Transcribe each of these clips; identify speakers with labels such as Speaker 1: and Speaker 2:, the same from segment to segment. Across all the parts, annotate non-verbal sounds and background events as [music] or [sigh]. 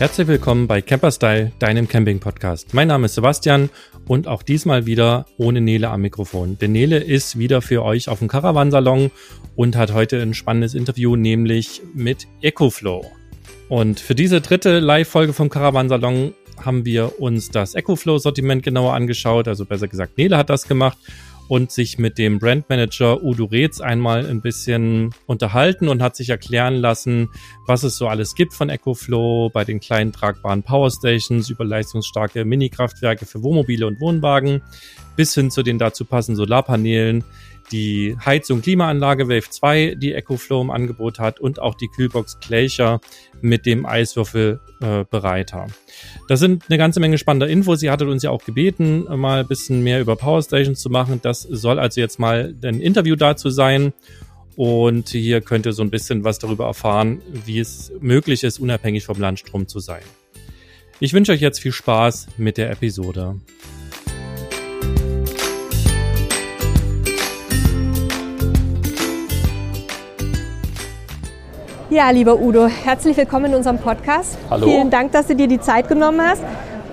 Speaker 1: Herzlich willkommen bei Camperstyle, deinem Camping-Podcast. Mein Name ist Sebastian und auch diesmal wieder ohne Nele am Mikrofon. Denn Nele ist wieder für euch auf dem Caravansalon und hat heute ein spannendes Interview, nämlich mit EcoFlow. Und für diese dritte Live-Folge vom Caravansalon haben wir uns das EcoFlow-Sortiment genauer angeschaut. Also besser gesagt, Nele hat das gemacht und sich mit dem Brandmanager Udo Reetz einmal ein bisschen unterhalten und hat sich erklären lassen, was es so alles gibt von EcoFlow bei den kleinen tragbaren Powerstations über leistungsstarke Mini-Kraftwerke für Wohnmobile und Wohnwagen bis hin zu den dazu passenden Solarpanelen, die Heizung Klimaanlage Wave 2, die EcoFlow im Angebot hat und auch die Kühlbox Glacier mit dem Eiswürfelbereiter. Äh, das sind eine ganze Menge spannender Infos. Sie hattet uns ja auch gebeten, mal ein bisschen mehr über Power Stations zu machen. Das soll also jetzt mal ein Interview dazu sein. Und hier könnt ihr so ein bisschen was darüber erfahren, wie es möglich ist, unabhängig vom Landstrom zu sein. Ich wünsche euch jetzt viel Spaß mit der Episode.
Speaker 2: Ja, lieber Udo, herzlich willkommen in unserem Podcast.
Speaker 1: Hallo.
Speaker 2: Vielen Dank, dass du dir die Zeit genommen hast.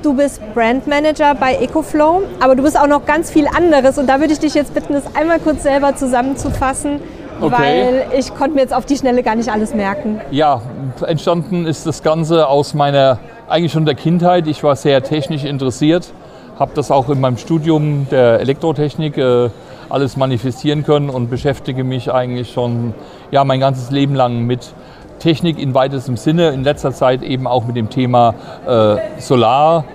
Speaker 2: Du bist Brandmanager bei EcoFlow, aber du bist auch noch ganz viel anderes. Und da würde ich dich jetzt bitten, das einmal kurz selber zusammenzufassen,
Speaker 3: Okay.
Speaker 2: weil ich konnte mir jetzt auf die Schnelle gar nicht alles merken.
Speaker 3: Ja, entstanden ist das Ganze aus meiner, eigentlich schon der Kindheit. Ich war sehr technisch interessiert, habe das auch in meinem Studium der Elektrotechnik äh, alles manifestieren können und beschäftige mich eigentlich schon ja, mein ganzes Leben lang mit Technik in weitestem Sinne. In letzter Zeit eben auch mit dem Thema äh, Solar,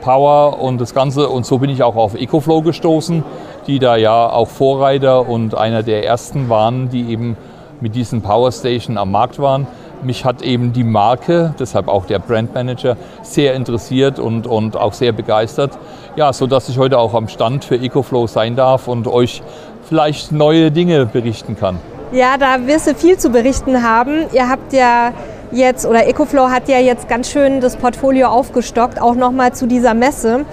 Speaker 3: Power und das Ganze. Und so bin ich auch auf EcoFlow gestoßen, die da ja auch Vorreiter und einer der ersten waren, die eben mit diesen Power Station am Markt waren. Mich hat eben die Marke, deshalb auch der Brandmanager, sehr interessiert und, und auch sehr begeistert. Ja, so ich heute auch am Stand für EcoFlow sein darf und euch vielleicht neue Dinge berichten kann.
Speaker 2: Ja, da wirst du viel zu berichten haben. Ihr habt ja jetzt, oder EcoFlow hat ja jetzt ganz schön das Portfolio aufgestockt, auch nochmal zu dieser Messe.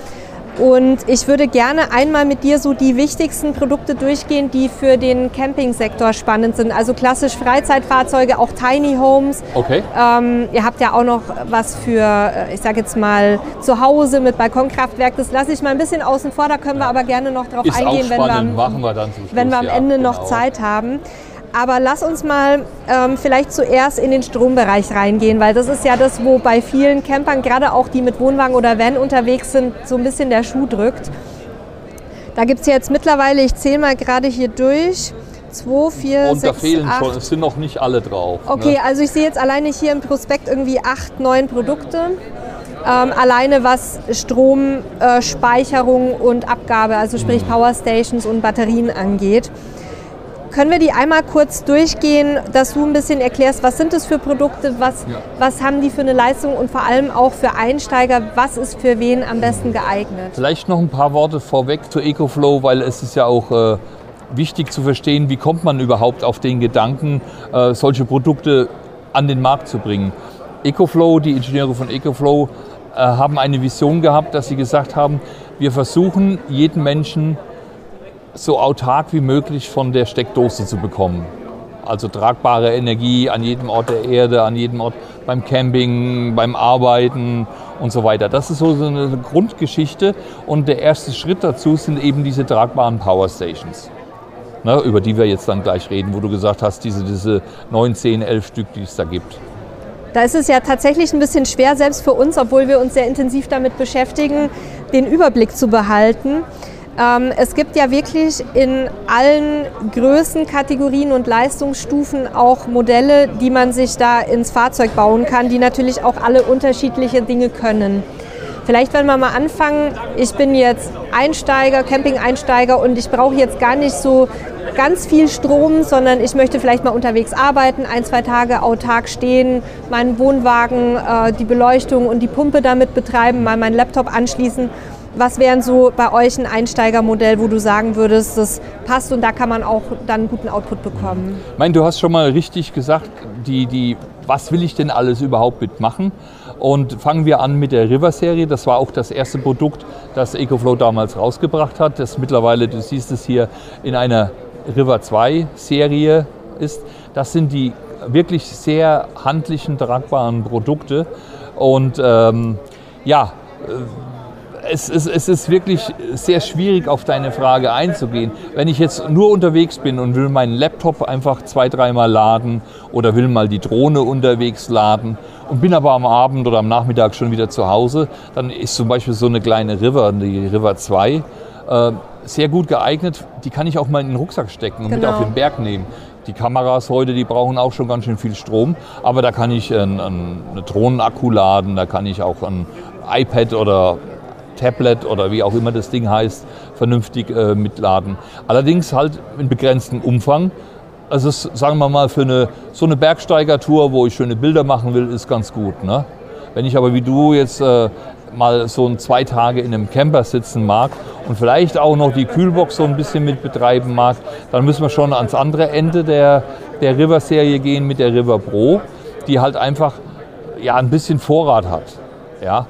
Speaker 2: Und ich würde gerne einmal mit dir so die wichtigsten Produkte durchgehen, die für den Campingsektor spannend sind. Also klassisch Freizeitfahrzeuge, auch Tiny Homes.
Speaker 3: Okay.
Speaker 2: Ähm, ihr habt ja auch noch was für, äh, ich sage jetzt mal, zu Hause mit Balkonkraftwerk. Das lasse ich mal ein bisschen außen vor, da können wir aber gerne noch drauf
Speaker 3: Ist
Speaker 2: eingehen, wenn wir, am,
Speaker 3: wir Schluss.
Speaker 2: wenn wir am
Speaker 3: ja,
Speaker 2: Ende noch
Speaker 3: genau.
Speaker 2: Zeit haben. Aber lass uns mal ähm, vielleicht zuerst in den Strombereich reingehen, weil das ist ja das, wo bei vielen Campern, gerade auch die mit Wohnwagen oder Van unterwegs sind, so ein bisschen der Schuh drückt. Da gibt es jetzt mittlerweile, ich zähle mal gerade hier durch, 2, 4,
Speaker 3: Und da
Speaker 2: 6,
Speaker 3: fehlen
Speaker 2: 8.
Speaker 3: schon, es sind noch nicht alle drauf.
Speaker 2: Okay,
Speaker 3: Ne?
Speaker 2: also ich sehe jetzt alleine hier im Prospekt irgendwie acht, neun Produkte. Ähm, alleine was Stromspeicherung äh, und Abgabe, also sprich Power Stations und Batterien angeht. Können wir die einmal kurz durchgehen, dass du ein bisschen erklärst, was sind das für Produkte, was,
Speaker 3: Ja.
Speaker 2: was haben die für eine Leistung und vor allem auch für Einsteiger, was ist für wen am besten geeignet?
Speaker 3: Vielleicht noch ein paar Worte vorweg zu EcoFlow, weil es ist ja auch äh, wichtig zu verstehen, wie kommt man überhaupt auf den Gedanken, äh, solche Produkte an den Markt zu bringen. EcoFlow, die Ingenieure von EcoFlow äh, haben eine Vision gehabt, dass sie gesagt haben, wir versuchen jeden Menschen so autark wie möglich von der Steckdose zu bekommen. Also tragbare Energie an jedem Ort der Erde, an jedem Ort beim Camping, beim Arbeiten und so weiter. Das ist so eine Grundgeschichte und der erste Schritt dazu sind eben diese tragbaren Power Stations. Ne, über die wir jetzt dann gleich reden, wo du gesagt hast, diese, diese 9, 10, 11 Stück, die es da gibt.
Speaker 2: Da ist es ja tatsächlich ein bisschen schwer, selbst für uns, obwohl wir uns sehr intensiv damit beschäftigen, den Überblick zu behalten. Ähm, es gibt ja wirklich in allen Größenkategorien und Leistungsstufen auch Modelle, die man sich da ins Fahrzeug bauen kann, die natürlich auch alle unterschiedliche Dinge können. Vielleicht, wenn wir mal anfangen, ich bin jetzt Einsteiger, Camping-Einsteiger und ich brauche jetzt gar nicht so ganz viel Strom, sondern ich möchte vielleicht mal unterwegs arbeiten, ein, zwei Tage autark stehen, meinen Wohnwagen, äh, die Beleuchtung und die Pumpe damit betreiben, mal meinen Laptop anschließen. Was wären so bei euch ein Einsteigermodell, wo du sagen würdest, das passt und da kann man auch dann guten Output bekommen?
Speaker 3: Ich meine, du hast schon mal richtig gesagt, die, die, was will ich denn alles überhaupt mitmachen? Und fangen wir an mit der River-Serie. Das war auch das erste Produkt, das EcoFlow damals rausgebracht hat. Das mittlerweile, du siehst es hier, in einer River 2 Serie ist. Das sind die wirklich sehr handlichen, tragbaren Produkte. Und ähm, ja, es, es, es, ist wirklich sehr schwierig, auf deine Frage einzugehen. Wenn ich jetzt nur unterwegs bin und will meinen Laptop einfach zwei, dreimal laden oder will mal die Drohne unterwegs laden und bin aber am Abend oder am Nachmittag schon wieder zu Hause, dann ist zum Beispiel so eine kleine River, die River 2, äh, sehr gut geeignet. Die kann ich auch mal in den Rucksack stecken und genau. mit auf den Berg nehmen. Die Kameras heute, die brauchen auch schon ganz schön viel Strom, aber da kann ich einen, einen Drohnenakku laden, da kann ich auch ein iPad oder Tablet oder wie auch immer das Ding heißt, vernünftig äh, mitladen. Allerdings halt in begrenztem Umfang. Also sagen wir mal für eine, so eine Bergsteigertour, wo ich schöne Bilder machen will, ist ganz gut. Ne? Wenn ich aber wie du jetzt äh, mal so ein zwei Tage in einem Camper sitzen mag und vielleicht auch noch die Kühlbox so ein bisschen mit betreiben mag, dann müssen wir schon ans andere Ende der, der River-Serie gehen mit der River Pro, die halt einfach ja, ein bisschen Vorrat hat. Ja,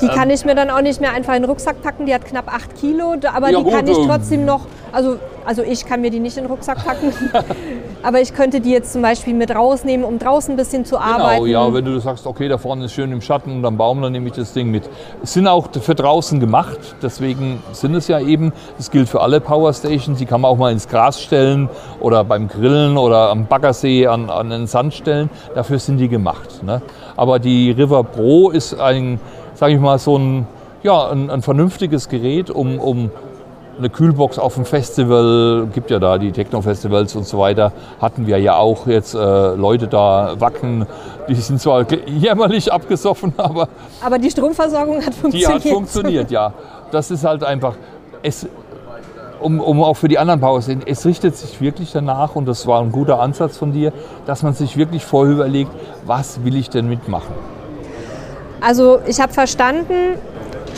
Speaker 2: die ähm, kann ich mir dann auch nicht mehr einfach in den Rucksack packen. Die hat knapp 8 Kilo, aber ja, die gut, kann ich ähm, trotzdem noch, also, also ich kann mir die nicht in den Rucksack packen. [laughs] aber ich könnte die jetzt zum Beispiel mit rausnehmen, um draußen ein bisschen zu genau, arbeiten.
Speaker 3: Genau, ja, wenn du sagst, okay, da vorne ist schön im Schatten und am Baum, dann nehme ich das Ding mit. Es sind auch für draußen gemacht, deswegen sind es ja eben, das gilt für alle Powerstations, die kann man auch mal ins Gras stellen oder beim Grillen oder am Baggersee an, an den Sand stellen. Dafür sind die gemacht. Ne? Aber die River Pro ist ein sage ich mal, so ein, ja, ein, ein vernünftiges Gerät, um, um eine Kühlbox auf dem Festival, gibt ja da die Techno-Festivals und so weiter, hatten wir ja auch jetzt äh, Leute da wacken, die sind zwar jämmerlich abgesoffen, [laughs] aber...
Speaker 2: Aber die Stromversorgung hat funktioniert.
Speaker 3: Die hat funktioniert, ja. [laughs] Das ist halt einfach, es, um, um auch für die anderen Power sehen, es richtet sich wirklich danach, und das war ein guter Ansatz von dir, dass man sich wirklich vorher überlegt, was will ich denn mitmachen.
Speaker 2: Also ich habe verstanden,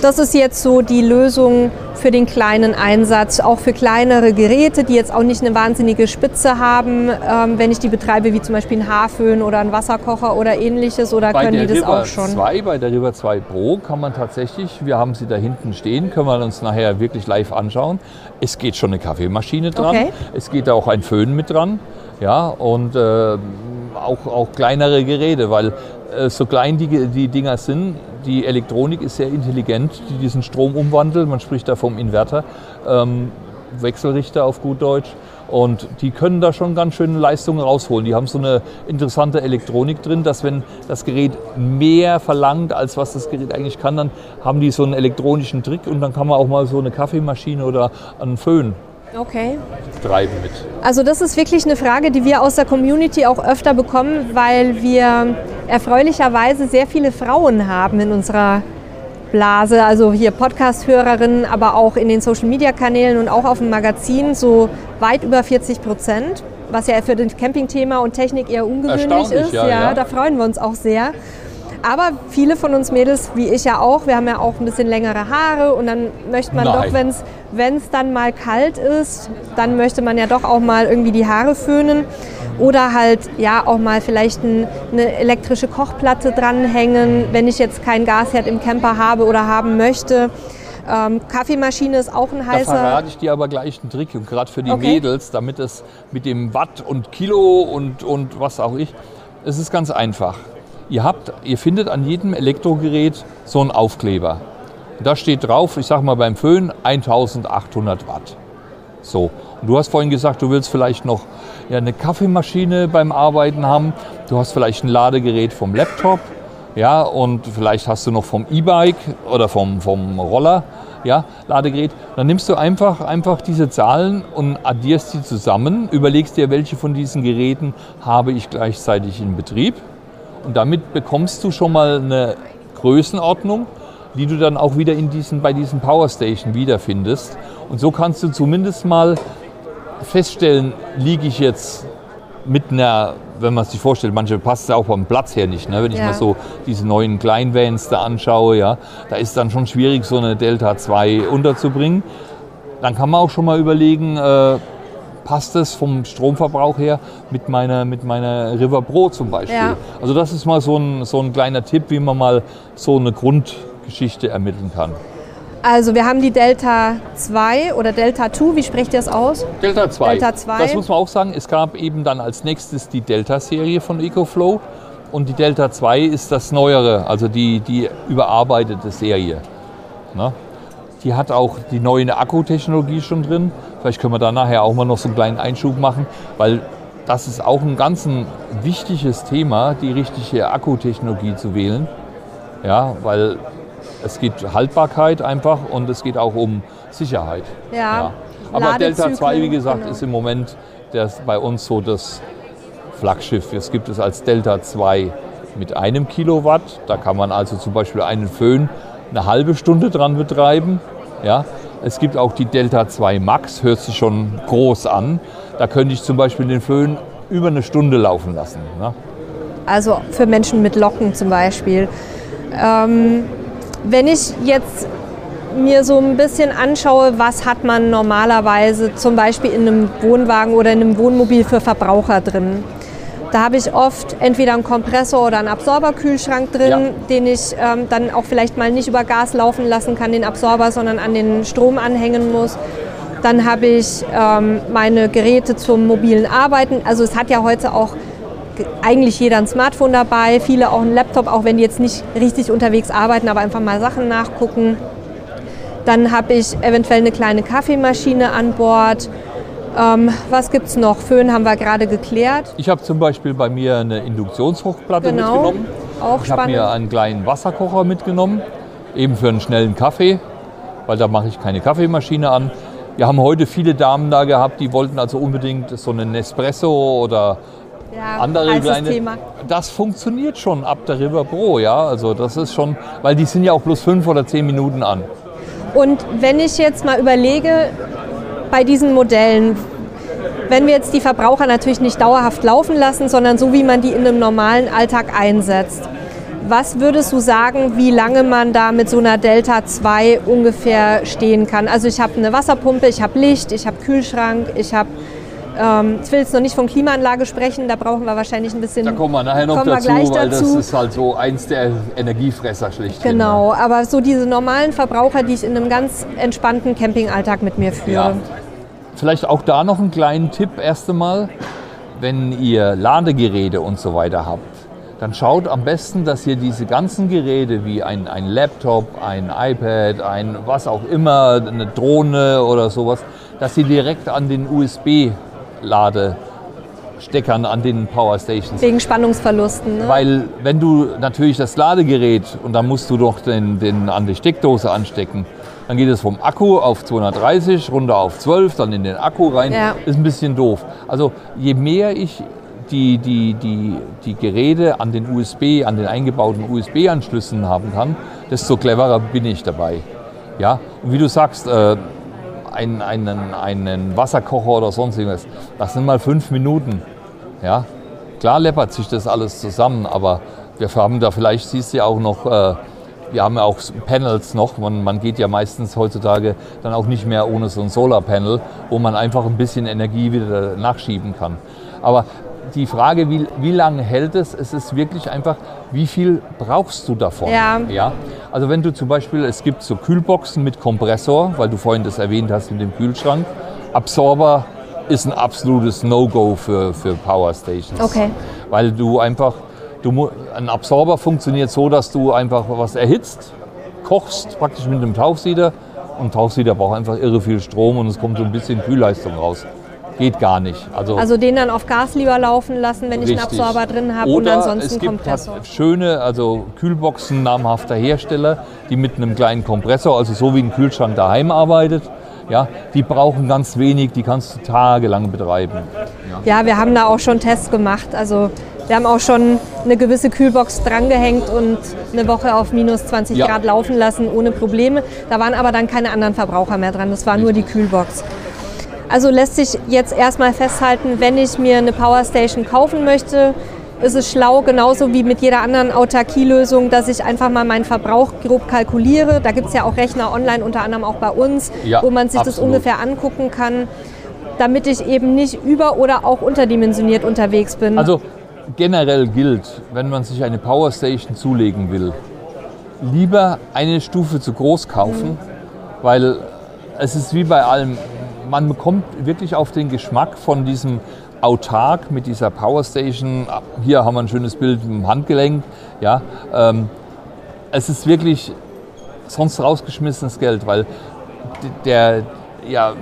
Speaker 2: das ist jetzt so die Lösung für den kleinen Einsatz, auch für kleinere Geräte, die jetzt auch nicht eine wahnsinnige Spitze haben, ähm, wenn ich die betreibe, wie zum Beispiel ein Haarföhn oder ein Wasserkocher oder ähnliches, oder bei können die das
Speaker 3: River
Speaker 2: auch schon?
Speaker 3: 2, bei der River 2 Pro kann man tatsächlich, wir haben sie da hinten stehen, können wir uns nachher wirklich live anschauen. Es geht schon eine Kaffeemaschine dran, okay. es geht auch ein Föhn mit dran, ja, und äh, auch, auch kleinere Geräte, weil so klein die, die Dinger sind, die Elektronik ist sehr intelligent, die diesen Strom umwandelt. Man spricht da vom Inverter, ähm, Wechselrichter auf gut Deutsch. Und die können da schon ganz schöne Leistungen rausholen. Die haben so eine interessante Elektronik drin, dass wenn das Gerät mehr verlangt, als was das Gerät eigentlich kann, dann haben die so einen elektronischen Trick und dann kann man auch mal so eine Kaffeemaschine oder einen Föhn
Speaker 2: okay.
Speaker 3: treiben mit?
Speaker 2: Also das ist wirklich eine Frage, die wir aus der Community auch öfter bekommen, weil wir erfreulicherweise sehr viele Frauen haben in unserer Blase, also hier Podcast-Hörerinnen, aber auch in den Social-Media-Kanälen und auch auf dem Magazin so weit über 40 Prozent, was ja für das Camping-Thema und Technik eher ungewöhnlich ist.
Speaker 3: Ja,
Speaker 2: ja,
Speaker 3: ja,
Speaker 2: da freuen wir uns auch sehr. Aber viele von uns Mädels, wie ich ja auch, wir haben ja auch ein bisschen längere Haare und dann möchte man Nein. doch, wenn es dann mal kalt ist, dann möchte man ja doch auch mal irgendwie die Haare föhnen oder halt ja auch mal vielleicht ein, eine elektrische Kochplatte dranhängen, wenn ich jetzt keinen Gasherd im Camper habe oder haben möchte. Ähm, Kaffeemaschine ist auch ein heißer. Da
Speaker 3: verrate ich dir aber gleich einen Trick und gerade für die okay. Mädels, damit es mit dem Watt und Kilo und, und was auch ich, es ist ganz einfach. Ihr, habt, ihr findet an jedem Elektrogerät so einen Aufkleber. Da steht drauf, ich sage mal beim Föhn 1800 Watt. So. Und du hast vorhin gesagt, du willst vielleicht noch ja, eine Kaffeemaschine beim Arbeiten haben. Du hast vielleicht ein Ladegerät vom Laptop. Ja, und vielleicht hast du noch vom E-Bike oder vom, vom Roller ja, Ladegerät. Dann nimmst du einfach, einfach diese Zahlen und addierst sie zusammen, überlegst dir, welche von diesen Geräten habe ich gleichzeitig in Betrieb und damit bekommst du schon mal eine Größenordnung, die du dann auch wieder in diesen, bei diesen Powerstation wiederfindest. Und so kannst du zumindest mal feststellen, liege ich jetzt mit einer, wenn man sich vorstellt, manche passt ja auch beim Platz her nicht. Ne? Wenn ich ja. mal so diese neuen Kleinvans da anschaue, ja, da ist dann schon schwierig, so eine Delta 2 unterzubringen. Dann kann man auch schon mal überlegen, äh, passt es vom Stromverbrauch her mit meiner, mit meiner River Pro zum Beispiel. Ja. Also das ist mal so ein, so ein kleiner Tipp, wie man mal so eine Grundgeschichte ermitteln kann.
Speaker 2: Also wir haben die Delta 2 oder Delta 2, wie sprecht ihr das aus?
Speaker 3: Delta 2. Delta 2. Das muss man auch sagen, es gab eben dann als nächstes die Delta-Serie von EcoFlow. und die Delta 2 ist das Neuere, also die, die überarbeitete Serie. Ne? Die hat auch die neue Akkutechnologie schon drin. Vielleicht können wir da nachher auch mal noch so einen kleinen Einschub machen, weil das ist auch ein ganz ein wichtiges Thema, die richtige Akkutechnologie zu wählen. Ja, weil es geht Haltbarkeit einfach und es geht auch um Sicherheit.
Speaker 2: Ja. ja.
Speaker 3: Aber Delta 2, wie gesagt, genau. ist im Moment das bei uns so das Flaggschiff. Es gibt es als Delta 2 mit einem Kilowatt. Da kann man also zum Beispiel einen Föhn eine halbe Stunde dran betreiben. Ja. Es gibt auch die Delta 2 Max, hört sich schon groß an. Da könnte ich zum Beispiel den Föhn über eine Stunde laufen lassen. Ne?
Speaker 2: Also für Menschen mit Locken zum Beispiel. Ähm, wenn ich jetzt mir so ein bisschen anschaue, was hat man normalerweise zum Beispiel in einem Wohnwagen oder in einem Wohnmobil für Verbraucher drin. Da habe ich oft entweder einen Kompressor oder einen Absorberkühlschrank drin, ja. den ich ähm, dann auch vielleicht mal nicht über Gas laufen lassen kann, den Absorber, sondern an den Strom anhängen muss. Dann habe ich ähm, meine Geräte zum mobilen Arbeiten. Also es hat ja heute auch eigentlich jeder ein Smartphone dabei, viele auch einen Laptop, auch wenn die jetzt nicht richtig unterwegs arbeiten, aber einfach mal Sachen nachgucken. Dann habe ich eventuell eine kleine Kaffeemaschine an Bord. Ähm, was gibt es noch? Föhn haben wir gerade geklärt.
Speaker 3: Ich habe zum Beispiel bei mir eine Induktionshochplatte genau, mitgenommen. Auch ich habe mir einen kleinen Wasserkocher mitgenommen, eben für einen schnellen Kaffee, weil da mache ich keine Kaffeemaschine an. Wir haben heute viele Damen da gehabt, die wollten also unbedingt so einen Nespresso oder ja, andere kleine. Thema. Das funktioniert schon ab der River Pro, ja. Also das ist schon, weil die sind ja auch bloß fünf oder zehn Minuten an.
Speaker 2: Und wenn ich jetzt mal überlege, bei diesen Modellen, wenn wir jetzt die Verbraucher natürlich nicht dauerhaft laufen lassen, sondern so wie man die in einem normalen Alltag einsetzt, was würdest du sagen, wie lange man da mit so einer Delta 2 ungefähr stehen kann? Also ich habe eine Wasserpumpe, ich habe Licht, ich habe Kühlschrank, ich habe ähm, ich will jetzt noch nicht von Klimaanlage sprechen, da brauchen wir wahrscheinlich ein bisschen.
Speaker 3: Da kommen wir nachher noch dazu, weil dazu. das ist halt so eins der Energiefresser schlicht.
Speaker 2: Genau, aber so diese normalen Verbraucher, die ich in einem ganz entspannten Campingalltag mit mir führe. Ja.
Speaker 3: Vielleicht auch da noch einen kleinen Tipp erst einmal, wenn ihr Ladegeräte und so weiter habt, dann schaut am besten, dass ihr diese ganzen Geräte wie ein, ein Laptop, ein iPad, ein was auch immer, eine Drohne oder sowas, dass sie direkt an den USB Ladesteckern an den Powerstations.
Speaker 2: Wegen Spannungsverlusten.
Speaker 3: Ne? Weil wenn du natürlich das Ladegerät und dann musst du doch den, den an die Steckdose anstecken, dann geht es vom Akku auf 230, runter auf 12, dann in den Akku rein. Ja. Ist ein bisschen doof. Also je mehr ich die, die, die, die Geräte an den USB, an den eingebauten USB-Anschlüssen haben kann, desto cleverer bin ich dabei. Ja? Und wie du sagst, äh, einen, einen, einen Wasserkocher oder sonst irgendwas. Das sind mal fünf Minuten. Ja? Klar läppert sich das alles zusammen, aber wir haben da vielleicht, siehst du ja auch noch, äh, wir haben ja auch Panels noch. Man, man, geht ja meistens heutzutage dann auch nicht mehr ohne so ein Solarpanel, wo man einfach ein bisschen Energie wieder nachschieben kann. Aber die Frage, wie, wie lange hält es, es ist wirklich einfach, wie viel brauchst du davon? Ja. ja. Also wenn du zum Beispiel, es gibt so Kühlboxen mit Kompressor, weil du vorhin das erwähnt hast mit dem Kühlschrank. Absorber ist ein absolutes No-Go für, für Power Stations.
Speaker 2: Okay.
Speaker 3: Weil du einfach, du, ein Absorber funktioniert so, dass du einfach was erhitzt, kochst praktisch mit einem Tauchsieder und Tauchsieder braucht einfach irre viel Strom und es kommt so ein bisschen Kühlleistung raus geht gar nicht.
Speaker 2: Also, also den dann auf Gas lieber laufen lassen, wenn richtig. ich einen Absorber drin habe und ansonsten
Speaker 3: es gibt Kompressor. Schöne, also Kühlboxen namhafter Hersteller, die mit einem kleinen Kompressor, also so wie ein Kühlschrank daheim arbeitet, ja, die brauchen ganz wenig, die kannst du tagelang betreiben.
Speaker 2: Ja. ja, wir haben da auch schon Tests gemacht. Also wir haben auch schon eine gewisse Kühlbox drangehängt und eine Woche auf minus 20 ja. Grad laufen lassen ohne Probleme. Da waren aber dann keine anderen Verbraucher mehr dran. Das war nur die Kühlbox. Also lässt sich jetzt erstmal festhalten, wenn ich mir eine Powerstation kaufen möchte, ist es schlau, genauso wie mit jeder anderen Autarkielösung, dass ich einfach mal meinen Verbrauch grob kalkuliere. Da gibt es ja auch Rechner online, unter anderem auch bei uns, ja, wo man sich absolut. das ungefähr angucken kann, damit ich eben nicht über- oder auch unterdimensioniert unterwegs bin.
Speaker 3: Also generell gilt, wenn man sich eine Powerstation zulegen will, lieber eine Stufe zu groß kaufen, mhm. weil es ist wie bei allem, man bekommt wirklich auf den Geschmack von diesem autark mit dieser Powerstation. Hier haben wir ein schönes Bild mit dem Handgelenk. Ja, ähm, es ist wirklich sonst rausgeschmissenes Geld, weil der, ja,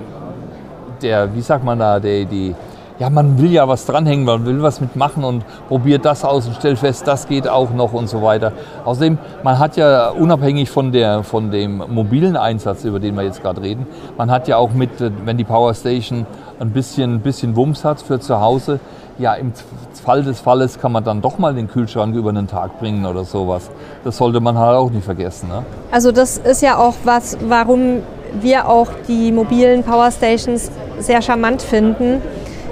Speaker 3: der, wie sagt man da, der, die, ja, man will ja was dranhängen, man will was mitmachen und probiert das aus und stellt fest, das geht auch noch und so weiter. Außerdem, man hat ja unabhängig von, der, von dem mobilen Einsatz, über den wir jetzt gerade reden, man hat ja auch mit, wenn die Powerstation ein bisschen, ein bisschen Wumms hat für zu Hause, ja, im Fall des Falles kann man dann doch mal den Kühlschrank über einen Tag bringen oder sowas. Das sollte man halt auch nicht vergessen. Ne?
Speaker 2: Also das ist ja auch was, warum wir auch die mobilen Powerstations sehr charmant finden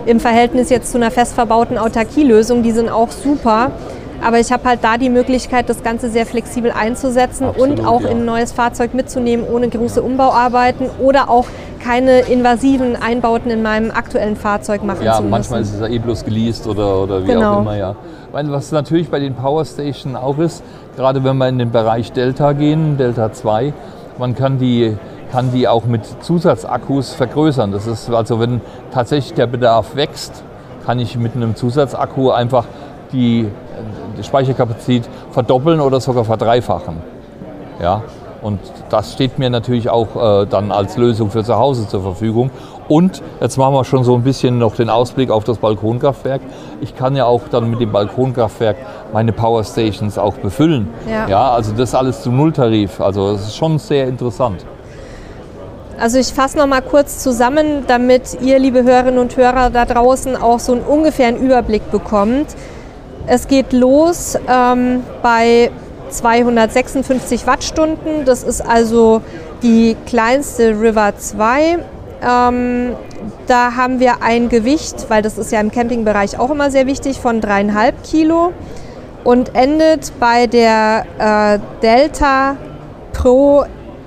Speaker 2: im Verhältnis jetzt zu einer fest verbauten Autarkielösung, die sind auch super. Aber ich habe halt da die Möglichkeit, das Ganze sehr flexibel einzusetzen
Speaker 3: Absolut,
Speaker 2: und auch
Speaker 3: ja.
Speaker 2: in ein neues Fahrzeug mitzunehmen, ohne große Umbauarbeiten oder auch keine invasiven Einbauten in meinem aktuellen Fahrzeug machen
Speaker 3: Ja,
Speaker 2: zu müssen.
Speaker 3: manchmal ist es ja eh bloß geleast oder, oder wie
Speaker 2: Genau.
Speaker 3: auch immer, ja. Was natürlich bei den Powerstation auch ist, gerade wenn wir in den Bereich Delta gehen, Delta 2, man kann die, kann die auch mit Zusatzakkus vergrößern. Das ist also, wenn tatsächlich der Bedarf wächst, kann ich mit einem Zusatzakku einfach die, die Speicherkapazität verdoppeln oder sogar verdreifachen. Ja, und das steht mir natürlich auch äh, dann als Lösung für zu Hause zur Verfügung. Und jetzt machen wir schon so ein bisschen noch den Ausblick auf das Balkonkraftwerk. Ich kann ja auch dann mit dem Balkonkraftwerk meine Powerstations auch befüllen.
Speaker 2: Ja.
Speaker 3: also das alles zum Nulltarif. Also das ist schon sehr interessant.
Speaker 2: Also ich fasse noch mal kurz zusammen, damit ihr, liebe Hörerinnen und Hörer da draußen, auch so einen ungefähren Überblick bekommt. Es geht los ähm, bei 256 Wattstunden. Das ist also die kleinste River 2. Ähm, da haben wir ein Gewicht, weil das ist ja im Campingbereich auch immer sehr wichtig, von dreieinhalb Kilo und endet bei der äh, Delta Pro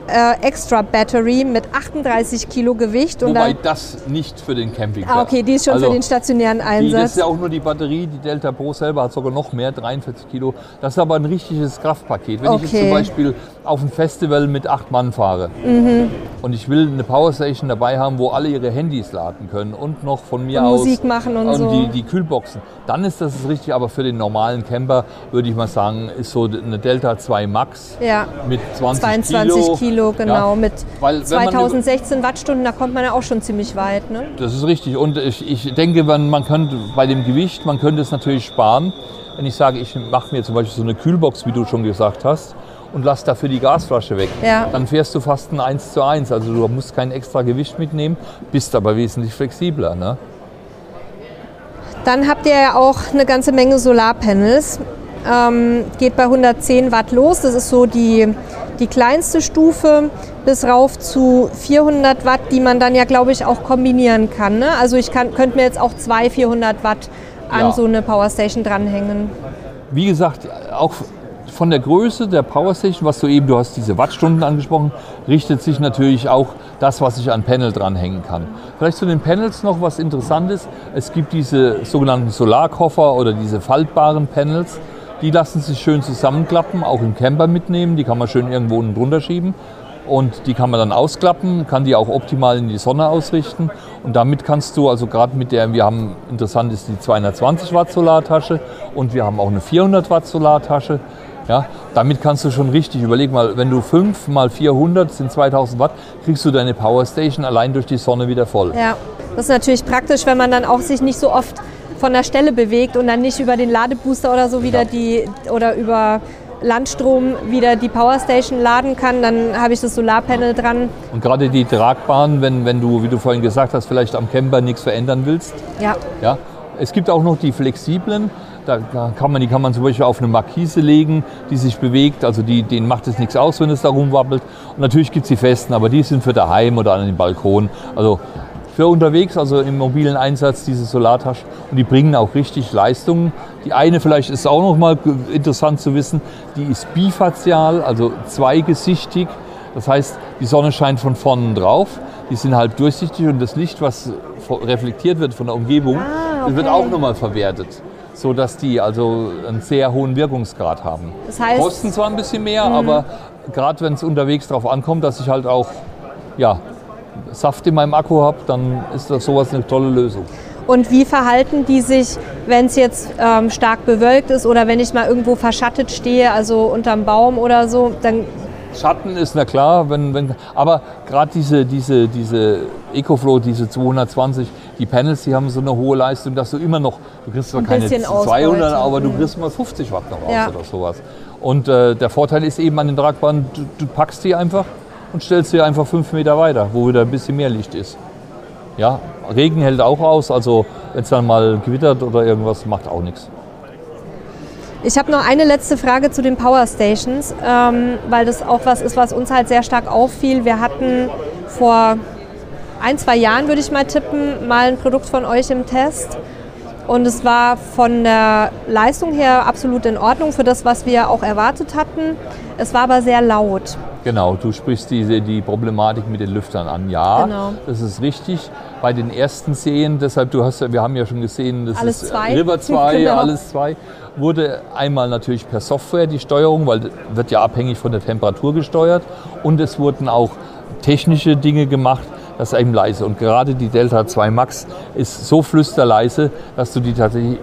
Speaker 2: äh, Extra Battery mit 38 Kilo Gewicht. Und
Speaker 3: Wobei
Speaker 2: dann,
Speaker 3: das nicht für den Camping
Speaker 2: ah, okay, die ist schon
Speaker 3: also,
Speaker 2: für den stationären
Speaker 3: Die, das
Speaker 2: Einsatz.
Speaker 3: ist ja auch nur die Batterie, die Delta Pro selber hat sogar noch mehr, 43 Kilo. Das ist aber ein richtiges Kraftpaket. Wenn ich jetzt
Speaker 2: Okay.
Speaker 3: zum Beispiel auf ein Festival mit acht Mann fahre
Speaker 2: Mhm.
Speaker 3: und ich will eine Powerstation dabei haben, wo alle ihre Handys laden können und noch von mir
Speaker 2: Und
Speaker 3: aus
Speaker 2: Musik machen und so.
Speaker 3: die, die Kühlboxen, dann ist das richtig. Aber für den normalen Camper würde ich mal sagen, ist so eine Delta 2 Max
Speaker 2: ja,
Speaker 3: mit 20
Speaker 2: 22 Kilo, genau,
Speaker 3: Ja,
Speaker 2: mit
Speaker 3: weil wenn man über-
Speaker 2: 2016 Wattstunden, da kommt man ja auch schon ziemlich weit. Ne?
Speaker 3: Das ist richtig. Und ich, ich denke, man, man könnte bei dem Gewicht, man könnte es natürlich sparen. Wenn ich sage, ich mache mir zum Beispiel so eine Kühlbox, wie du schon gesagt hast, und lass dafür die Gasflasche weg,
Speaker 2: Ja.
Speaker 3: dann fährst du fast ein 1 zu 1. Also du musst kein extra Gewicht mitnehmen, bist aber wesentlich flexibler. Ne?
Speaker 2: Dann habt ihr ja auch eine ganze Menge Solarpanels. Ähm, geht bei 110 Watt los. Das ist so die, die kleinste Stufe bis rauf zu 400 Watt, die man dann ja, glaube ich, auch kombinieren kann. Ne? Also ich kann, könnte mir jetzt auch zwei 400 Watt an
Speaker 3: Ja.
Speaker 2: so eine Powerstation dranhängen.
Speaker 3: Wie gesagt, auch von der Größe der Powerstation, was du eben, du hast diese Wattstunden angesprochen, richtet sich natürlich auch das, was ich an Panel dranhängen kann. Vielleicht zu den Panels noch was Interessantes. Es gibt diese sogenannten Solarkoffer oder diese faltbaren Panels. Die lassen sich schön zusammenklappen, auch im Camper mitnehmen. Die kann man schön irgendwo unten drunter schieben. Und die kann man dann ausklappen, kann die auch optimal in die Sonne ausrichten. Und damit kannst du, also gerade mit der, wir haben, interessant ist die 220 Watt Solartasche und wir haben auch eine 400 Watt Solartasche. Ja, damit kannst du schon richtig, überleg mal, wenn du 5 mal 400 sind 2000 Watt, kriegst du deine Powerstation allein durch die Sonne wieder voll.
Speaker 2: Ja, das ist natürlich praktisch, wenn man dann auch sich nicht so oft von der Stelle bewegt und dann nicht über den Ladebooster oder so wieder
Speaker 3: Ja.
Speaker 2: die oder über Landstrom wieder die Powerstation laden kann, dann habe ich das Solarpanel dran.
Speaker 3: Und gerade die tragbaren, wenn, wenn du, wie du vorhin gesagt hast, vielleicht am Camper nichts verändern willst,
Speaker 2: Ja,
Speaker 3: Ja, es gibt auch noch die flexiblen. Da kann man, die kann man zum Beispiel auf eine Markise legen, die sich bewegt. Also die, denen macht es nichts aus, wenn es da rumwabbelt. Und natürlich gibt es die festen, aber die sind für daheim oder an den Balkon. Also für unterwegs, also im mobilen Einsatz, diese Solartaschen. Und die bringen auch richtig Leistungen. Die eine vielleicht ist auch noch mal interessant zu wissen, die ist bifazial, also zweigesichtig. Das heißt, die Sonne scheint von vorne drauf, die sind halb durchsichtig und das Licht, was reflektiert wird von der Umgebung,
Speaker 2: Ah,
Speaker 3: das wird
Speaker 2: okay.
Speaker 3: auch nochmal verwertet, sodass die also einen sehr hohen Wirkungsgrad haben.
Speaker 2: Das heißt-.
Speaker 3: Kosten zwar ein bisschen mehr, aber gerade wenn es unterwegs darauf ankommt, dass ich halt auch ja, Saft in meinem Akku habe, dann ist das sowas eine tolle Lösung.
Speaker 2: Und wie verhalten die sich, wenn es jetzt ähm, stark bewölkt ist oder wenn ich mal irgendwo verschattet stehe, also unterm Baum oder so, dann
Speaker 3: Schatten ist na klar, wenn, wenn, aber gerade diese, diese, diese EcoFlow, diese 220, die Panels, die haben so eine hohe Leistung, dass du immer noch, du kriegst zwar
Speaker 2: Ein
Speaker 3: keine
Speaker 2: bisschen
Speaker 3: 200,
Speaker 2: ausbeuten.
Speaker 3: aber du
Speaker 2: Mhm.
Speaker 3: kriegst mal 50 Watt noch raus
Speaker 2: Ja.
Speaker 3: oder sowas. Und äh, der Vorteil ist eben an den Tragbahnen, du, du packst die einfach und stellst sie einfach fünf Meter weiter, wo wieder ein bisschen mehr Licht ist. Ja, Regen hält auch aus, also wenn es dann mal gewittert oder irgendwas, macht auch nichts.
Speaker 2: Ich habe noch eine letzte Frage zu den Power Stations, ähm, weil das auch was ist, was uns halt sehr stark auffiel. Wir hatten vor ein, zwei Jahren, würde ich mal tippen, mal ein Produkt von euch im Test. Und es war von der Leistung her absolut in Ordnung für das, was wir auch erwartet hatten. Es war aber sehr laut.
Speaker 3: Genau, du sprichst diese, die Problematik mit den Lüftern an. Ja,
Speaker 2: Genau.
Speaker 3: das ist richtig. Bei den ersten Serien, deshalb, du hast wir haben ja schon gesehen, das
Speaker 2: Alles
Speaker 3: ist
Speaker 2: zwei.
Speaker 3: River [laughs] 2,
Speaker 2: Genau.
Speaker 3: alles 2, wurde einmal natürlich per Software die Steuerung, weil wird ja abhängig von der Temperatur gesteuert und es wurden auch technische Dinge gemacht, das ist eben leise. Und gerade die Delta 2 Max ist so flüsterleise, dass du die tatsächlich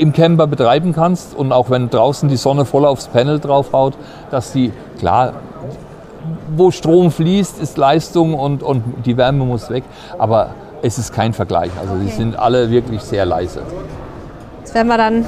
Speaker 3: im Camper betreiben kannst und auch wenn draußen die Sonne voll aufs Panel draufhaut, dass die, klar, wo Strom fließt, ist Leistung und, und die Wärme muss weg, aber es ist kein Vergleich. Also die
Speaker 2: Okay.
Speaker 3: sind alle wirklich sehr leise.
Speaker 2: Das werden wir dann,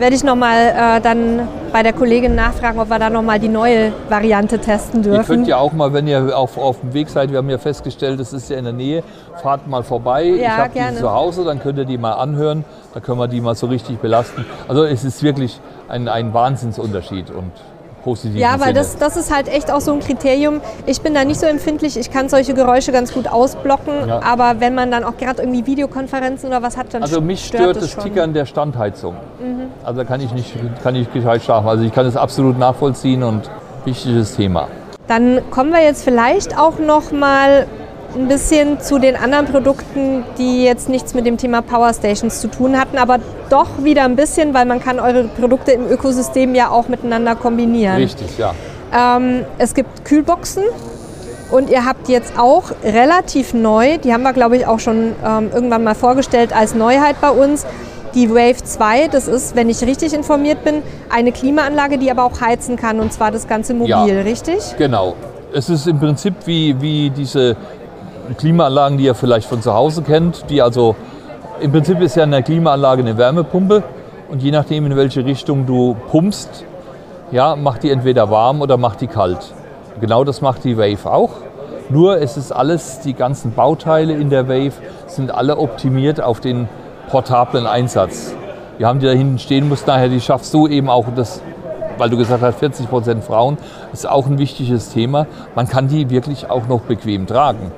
Speaker 2: werde ich nochmal äh, dann bei der Kollegin nachfragen, ob wir da nochmal die neue Variante testen
Speaker 3: Ihr
Speaker 2: dürfen.
Speaker 3: könnt ja auch mal, wenn ihr auf, auf dem Weg seid, wir haben ja festgestellt, das ist ja in der Nähe, fahrt mal vorbei. ich
Speaker 2: Ja,
Speaker 3: habe die zu Hause, dann könnt ihr die mal anhören, da können wir die mal so richtig belasten. Also es ist wirklich ein, ein Wahnsinnsunterschied und positiv.
Speaker 2: Ja, weil das, das ist halt echt auch so ein Kriterium. Ich bin da nicht so empfindlich, ich kann solche Geräusche ganz gut ausblocken,
Speaker 3: Ja.
Speaker 2: aber wenn man dann auch gerade irgendwie Videokonferenzen oder was hat, dann
Speaker 3: Also mich
Speaker 2: stört
Speaker 3: stört das
Speaker 2: schon. Mhm.
Speaker 3: Tickern der Standheizung. Also da kann ich nicht, kann ich gescheit schlafen. Also ich kann es absolut nachvollziehen und wichtiges Thema.
Speaker 2: Dann kommen wir jetzt vielleicht auch noch mal ein bisschen zu den anderen Produkten, die jetzt nichts mit dem Thema Power Stations zu tun hatten, aber doch wieder ein bisschen, weil man kann eure Produkte im Ökosystem ja auch miteinander kombinieren.
Speaker 3: Richtig, ja.
Speaker 2: Ähm, es gibt Kühlboxen und ihr habt jetzt auch relativ neu, die haben wir glaube ich auch schon ähm, irgendwann mal vorgestellt als Neuheit bei uns, die Wave 2. Das ist, wenn ich richtig informiert bin, eine Klimaanlage, die aber auch heizen kann und zwar das ganze mobil,
Speaker 3: Ja.
Speaker 2: richtig?
Speaker 3: Genau. Es ist im Prinzip wie, wie diese Klimaanlagen, die ihr vielleicht von zu Hause kennt, die also im Prinzip ist ja eine Klimaanlage eine Wärmepumpe und je nachdem in welche Richtung du pumpst, ja, macht die entweder warm oder macht die kalt. Genau das macht die Wave auch. Nur es ist alles, die ganzen Bauteile in der Wave sind alle optimiert auf den portablen Einsatz. Wir haben die da hinten stehen, musst nachher, die schaffst du eben auch das, weil du gesagt hast, 40 Prozent Frauen, ist auch ein wichtiges Thema. Man kann die wirklich auch noch bequem tragen.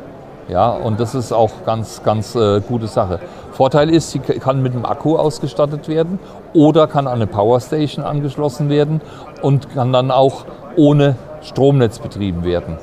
Speaker 3: Ja, und das ist auch ganz, ganz äh, gute Sache. Vorteil ist, sie kann mit einem Akku ausgestattet werden oder kann an eine Powerstation angeschlossen werden und kann dann auch ohne Stromnetz betrieben werden.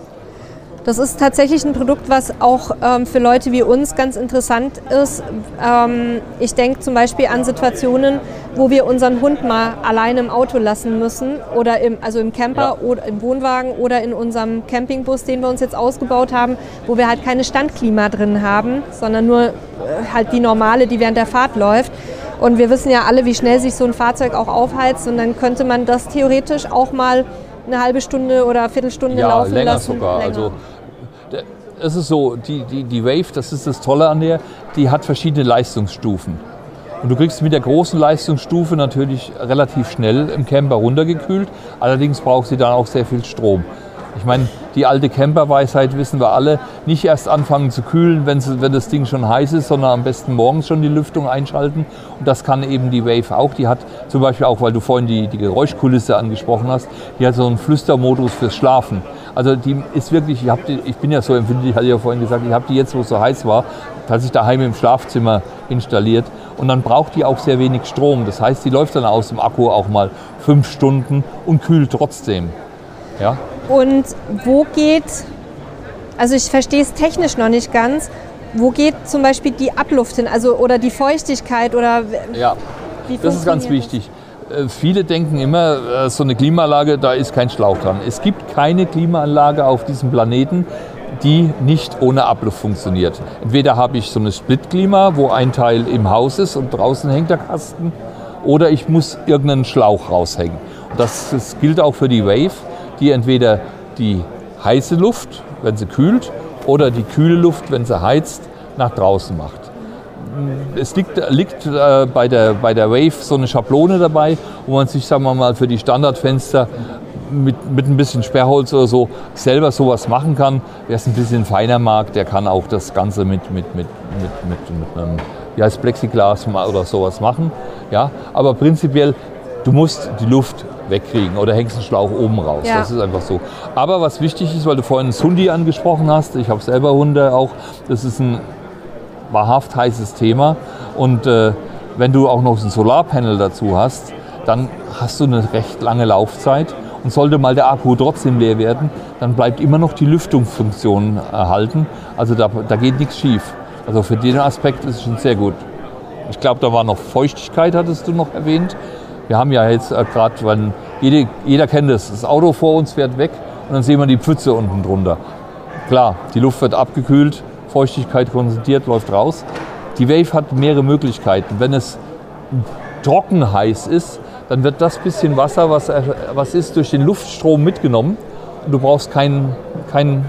Speaker 2: Das ist tatsächlich ein Produkt, was auch ähm, für Leute wie uns ganz interessant ist. Ähm, ich denke zum Beispiel an Situationen, wo wir unseren Hund mal alleine im Auto lassen müssen oder im, also im Camper
Speaker 3: Ja.
Speaker 2: oder im Wohnwagen oder in unserem Campingbus, den wir uns jetzt ausgebaut haben, wo wir halt keine Standklima drin haben, sondern nur äh, halt die normale, die während der Fahrt läuft. Und wir wissen ja alle, wie schnell sich so ein Fahrzeug auch aufheizt und dann könnte man das theoretisch auch mal eine halbe Stunde oder Viertelstunde
Speaker 3: Ja,
Speaker 2: laufen
Speaker 3: länger
Speaker 2: lassen.
Speaker 3: sogar.
Speaker 2: Länger.
Speaker 3: Also der- es ist so, die, die, die Wave, das ist das Tolle an der, die hat verschiedene Leistungsstufen. Und du kriegst mit der großen Leistungsstufe natürlich relativ schnell im Camper runtergekühlt. Allerdings braucht sie dann auch sehr viel Strom. Ich meine, die alte Camperweisheit wissen wir alle, nicht erst anfangen zu kühlen, wenn, das Ding schon heiß ist, sondern am besten morgens schon die Lüftung einschalten. Und das kann eben die Wave auch. Die hat zum Beispiel auch, weil du vorhin die, die Geräuschkulisse angesprochen hast, die hat so einen Flüstermodus fürs Schlafen. Also die ist wirklich, ich, die, ich bin ja so empfindlich, hatte ich ja vorhin gesagt, ich habe die jetzt, wo es so heiß war, tatsächlich daheim im Schlafzimmer installiert. Und dann braucht die auch sehr wenig Strom. Das heißt, die läuft dann aus dem Akku auch mal fünf Stunden und kühlt trotzdem. Ja?
Speaker 2: Und wo geht, also ich verstehe es technisch noch nicht ganz, wo geht zum Beispiel die Abluft hin, also oder die Feuchtigkeit oder
Speaker 3: Ja, das ist ganz wichtig. Äh, Viele denken immer, äh, so eine Klimaanlage, da ist kein Schlauch dran. Es gibt keine Klimaanlage auf diesem Planeten, die nicht ohne Abluft funktioniert. Entweder habe ich so eine Split-Klima, wo ein Teil im Haus ist und draußen hängt der Kasten, oder ich muss irgendeinen Schlauch raushängen. Das, das gilt auch für die Wave, die entweder die heiße Luft, wenn sie kühlt, oder die kühle Luft, wenn sie heizt, nach draußen macht. Es liegt, liegt äh, bei, der, bei der Wave so eine Schablone dabei, wo man sich, sagen wir mal, für die Standardfenster mit, mit ein bisschen Sperrholz oder so selber sowas machen kann. Wer es ein bisschen feiner mag, der kann auch das Ganze mit, mit, mit, mit, mit, mit einem wie heißt Plexiglas oder sowas machen. Ja? Aber prinzipiell, du musst die Luft wegkriegen oder hängst einen Schlauch oben raus. Ja. Das ist einfach so. Aber was wichtig ist, weil du vorhin das Hundi angesprochen hast, ich habe selber Hunde auch, das ist ein wahrhaft heißes Thema. Und äh, wenn du auch noch ein Solarpanel dazu hast, dann hast du eine recht lange Laufzeit. Und sollte mal der Akku trotzdem leer werden, dann bleibt immer noch die Lüftungsfunktion erhalten. Also da, da geht nichts schief. Also für den Aspekt ist es schon sehr gut. Ich glaube, da war noch Feuchtigkeit, hattest du noch erwähnt. Wir haben ja jetzt äh, gerade, wenn jede, jeder kennt es, das Auto vor uns fährt weg und dann sehen wir die Pfütze unten drunter. Klar, die Luft wird abgekühlt, Feuchtigkeit konzentriert, läuft raus. Die Wave hat mehrere Möglichkeiten. Wenn es trocken heiß ist, dann wird das bisschen Wasser, was, was ist, durch den Luftstrom mitgenommen. Und du brauchst keinen kein,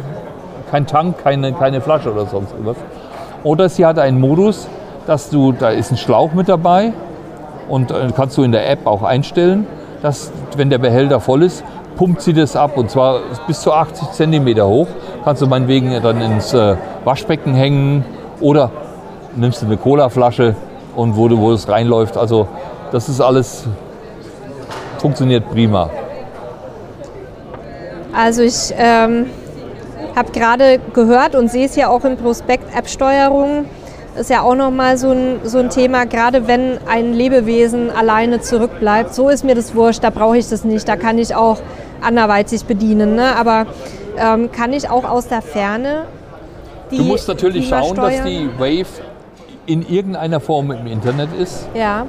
Speaker 3: kein Tank, keine, keine Flasche oder sonst irgendwas. Oder sie hat einen Modus, dass du, da ist ein Schlauch mit dabei, und äh, kannst du in der App auch einstellen, dass, wenn der Behälter voll ist, pumpt sie das ab und zwar bis zu 80 cm hoch. Kannst du meinetwegen dann ins äh, Waschbecken hängen oder nimmst du eine Colaflasche und wo, du, wo es reinläuft. Also das ist alles, funktioniert prima.
Speaker 2: Also ich ähm, habe gerade gehört und sehe es ja auch im Prospekt App-Steuerung, ist ja auch nochmal so ein, so ein Thema, gerade wenn ein Lebewesen alleine zurückbleibt. So ist mir das wurscht, da brauche ich das nicht, da kann ich auch anderweitig bedienen. Ne? Aber ähm, kann ich auch aus der Ferne
Speaker 3: die Du musst natürlich schauen, dass die Wave in irgendeiner Form im Internet ist.
Speaker 2: Ja.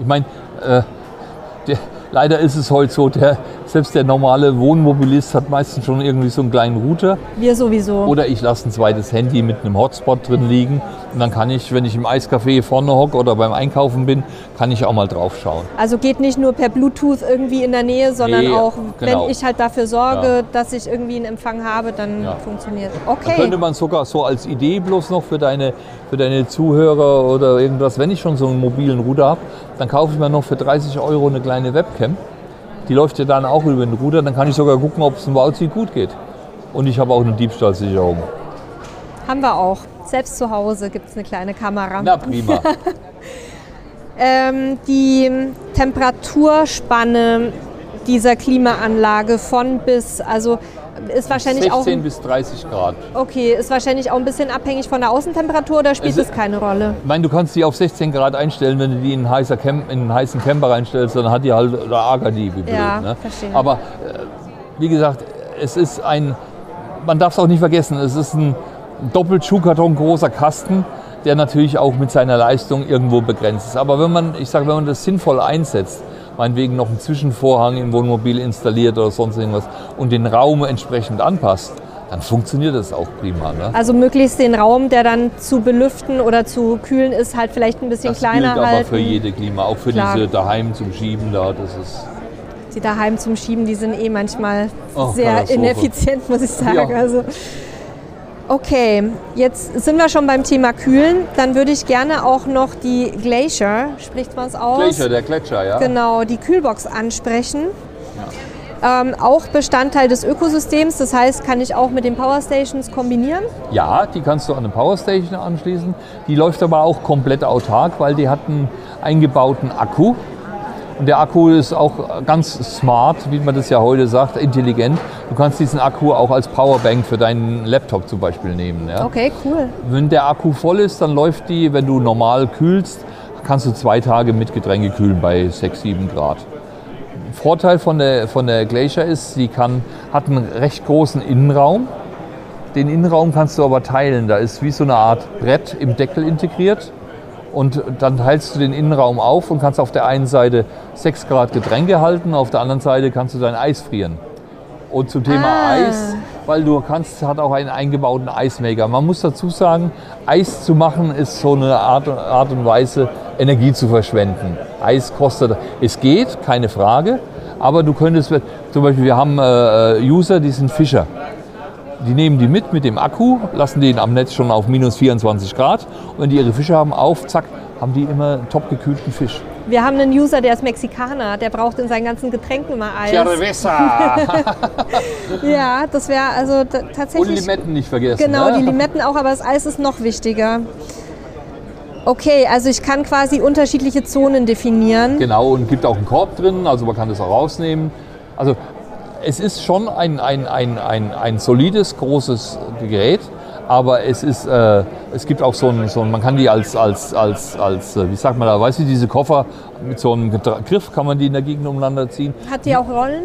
Speaker 3: Ich meine, äh, leider ist es heute so, der, selbst der normale Wohnmobilist hat meistens schon irgendwie so einen kleinen Router.
Speaker 2: Wir sowieso.
Speaker 3: Oder ich lasse ein zweites Handy mit einem Hotspot drin liegen. Und dann kann ich, wenn ich im Eiscafé vorne hocke oder beim Einkaufen bin, kann ich auch mal drauf schauen.
Speaker 2: Also geht nicht nur per Bluetooth irgendwie in der Nähe, sondern nee, auch, genau. wenn ich halt dafür sorge, ja. dass ich irgendwie einen Empfang habe, dann ja. funktioniert. Okay. Dann
Speaker 3: könnte man sogar so als Idee bloß noch für deine, für deine Zuhörer oder irgendwas, wenn ich schon so einen mobilen Router habe, dann kaufe ich mir noch für 30 Euro eine kleine Webcam die läuft ja dann auch über den Ruder. Dann kann ich sogar gucken, ob es dem Waldsieg gut geht. Und ich habe auch eine Diebstahlsicherung.
Speaker 2: Haben wir auch. Selbst zu Hause gibt es eine kleine Kamera.
Speaker 3: Na prima. [laughs]
Speaker 2: ähm, die Temperaturspanne dieser Klimaanlage von bis, also ist wahrscheinlich
Speaker 3: 16
Speaker 2: auch.
Speaker 3: 16 bis 30 Grad.
Speaker 2: Okay, ist wahrscheinlich auch ein bisschen abhängig von der Außentemperatur oder spielt es keine Rolle?
Speaker 3: Ich meine, du kannst die auf 16 Grad einstellen, wenn du die in, heißer Camp, in einen heißen Camper reinstellst, dann hat die halt oder ärger die wie blöd. Ja, ne? verstehe. Aber äh, wie gesagt, es ist ein, man darf es auch nicht vergessen, es ist ein doppelt Schuhkarton großer Kasten, der natürlich auch mit seiner Leistung irgendwo begrenzt ist. Aber wenn man, ich sage, wenn man das sinnvoll einsetzt, meinetwegen noch einen Zwischenvorhang im Wohnmobil installiert oder sonst irgendwas und den Raum entsprechend anpasst, dann funktioniert das auch prima. Ne?
Speaker 2: Also möglichst den Raum, der dann zu belüften oder zu kühlen ist, halt vielleicht ein bisschen
Speaker 3: das
Speaker 2: kleiner
Speaker 3: gilt
Speaker 2: halten.
Speaker 3: aber für jede Klima, auch für Klar. diese daheim zum Schieben da, das ist...
Speaker 2: Die daheim zum Schieben, die sind eh manchmal oh, sehr ineffizient, muss ich sagen. Ja. Also, Okay, jetzt sind wir schon beim Thema Kühlen. Dann würde ich gerne auch noch die Glacier, spricht man es aus?
Speaker 3: Glacier, der Gletscher, ja.
Speaker 2: Genau, die Kühlbox ansprechen. Ja. Ähm, auch Bestandteil des Ökosystems, das heißt, kann ich auch mit den Powerstations kombinieren?
Speaker 3: Ja, die kannst du an eine Powerstation anschließen. Die läuft aber auch komplett autark, weil die hat einen eingebauten Akku. Und der Akku ist auch ganz smart, wie man das ja heute sagt, intelligent. Du kannst diesen Akku auch als Powerbank für deinen Laptop zum Beispiel nehmen. Ja?
Speaker 2: Okay, cool.
Speaker 3: Wenn der Akku voll ist, dann läuft die, wenn du normal kühlst, kannst du zwei Tage mit Getränke kühlen bei 6, 7 Grad. Vorteil von der, von der Glacier ist, sie kann, hat einen recht großen Innenraum. Den Innenraum kannst du aber teilen. Da ist wie so eine Art Brett im Deckel integriert. Und dann teilst du den Innenraum auf und kannst auf der einen Seite 6 Grad Getränke halten, auf der anderen Seite kannst du dein Eis frieren. Und zum Thema ah. Eis, weil du kannst, hat auch einen eingebauten Eismaker. Man muss dazu sagen, Eis zu machen ist so eine Art, Art und Weise, Energie zu verschwenden. Eis kostet, es geht, keine Frage, aber du könntest, zum Beispiel, wir haben äh, User, die sind Fischer. Die nehmen die mit mit dem Akku, lassen den am Netz schon auf minus 24 Grad und wenn die ihre Fische haben, auf, zack, haben die immer top gekühlten Fisch.
Speaker 2: Wir haben einen User, der ist Mexikaner, der braucht in seinen ganzen Getränken immer Eis.
Speaker 3: Cerveza! [laughs]
Speaker 2: ja, das wäre also tatsächlich.
Speaker 3: Und Limetten nicht vergessen.
Speaker 2: Genau,
Speaker 3: ne?
Speaker 2: die Limetten auch, aber das Eis ist noch wichtiger. Okay, also ich kann quasi unterschiedliche Zonen definieren.
Speaker 3: Genau, und gibt auch einen Korb drin, also man kann das auch rausnehmen. Also es ist schon ein, ein, ein, ein, ein solides, großes Gerät, aber es, ist, äh, es gibt auch so ein, so ein, man kann die als, als, als, als, äh, wie sagt man da, weißt du, diese Koffer mit so einem Griff kann man die in der Gegend umeinander ziehen.
Speaker 2: Hat die auch Rollen?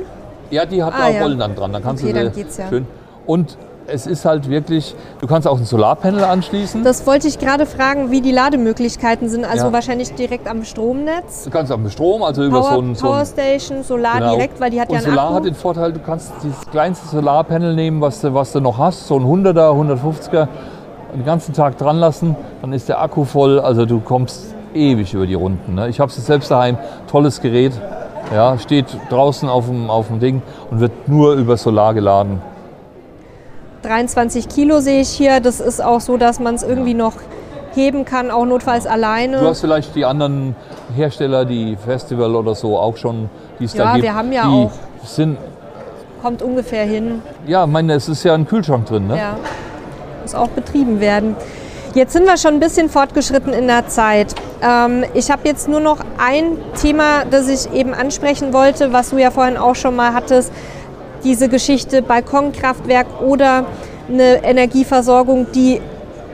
Speaker 3: Ja, die hat
Speaker 2: Ah,
Speaker 3: auch
Speaker 2: ja.
Speaker 3: Rollen dann dran. Dann kannst
Speaker 2: Okay,
Speaker 3: du
Speaker 2: dann geht's ja.
Speaker 3: schön. Und es ist halt wirklich, du kannst auch ein Solarpanel anschließen.
Speaker 2: Das wollte ich gerade fragen, wie die Lademöglichkeiten sind. Also
Speaker 3: Ja.
Speaker 2: wahrscheinlich direkt am Stromnetz.
Speaker 3: du kannst mit Strom, also über
Speaker 2: Power,
Speaker 3: so ein, so ein
Speaker 2: Powerstation, Solar
Speaker 3: Genau.
Speaker 2: direkt, weil die hat
Speaker 3: und
Speaker 2: ja einen
Speaker 3: Solar
Speaker 2: Akku.
Speaker 3: hat den Vorteil, du kannst das kleinste Solarpanel nehmen, was du, was du noch hast, so ein 100er, 150er, den ganzen Tag dran lassen, dann ist der Akku voll, also du kommst ewig über die Runden. Ne? Ich habe es selbst daheim, tolles Gerät, ja, steht draußen auf dem, auf dem Ding und wird nur über Solar geladen.
Speaker 2: 23 Kilo sehe ich hier. Das ist auch so, dass man es irgendwie noch heben kann, auch notfalls alleine.
Speaker 3: Du hast vielleicht die anderen Hersteller, die Festival oder so auch schon, die es
Speaker 2: Ja,
Speaker 3: da gibt.
Speaker 2: wir haben ja
Speaker 3: die
Speaker 2: auch.
Speaker 3: Sind,
Speaker 2: Kommt ungefähr hin.
Speaker 3: ja, ich meine, es ist ja ein Kühlschrank drin, ne?
Speaker 2: Ja. Muss auch betrieben werden. Jetzt sind wir schon ein bisschen fortgeschritten in der Zeit. Ähm, ich habe jetzt nur noch ein Thema, das ich eben ansprechen wollte, was du ja vorhin auch schon mal hattest. Diese Geschichte Balkonkraftwerk oder eine Energieversorgung, die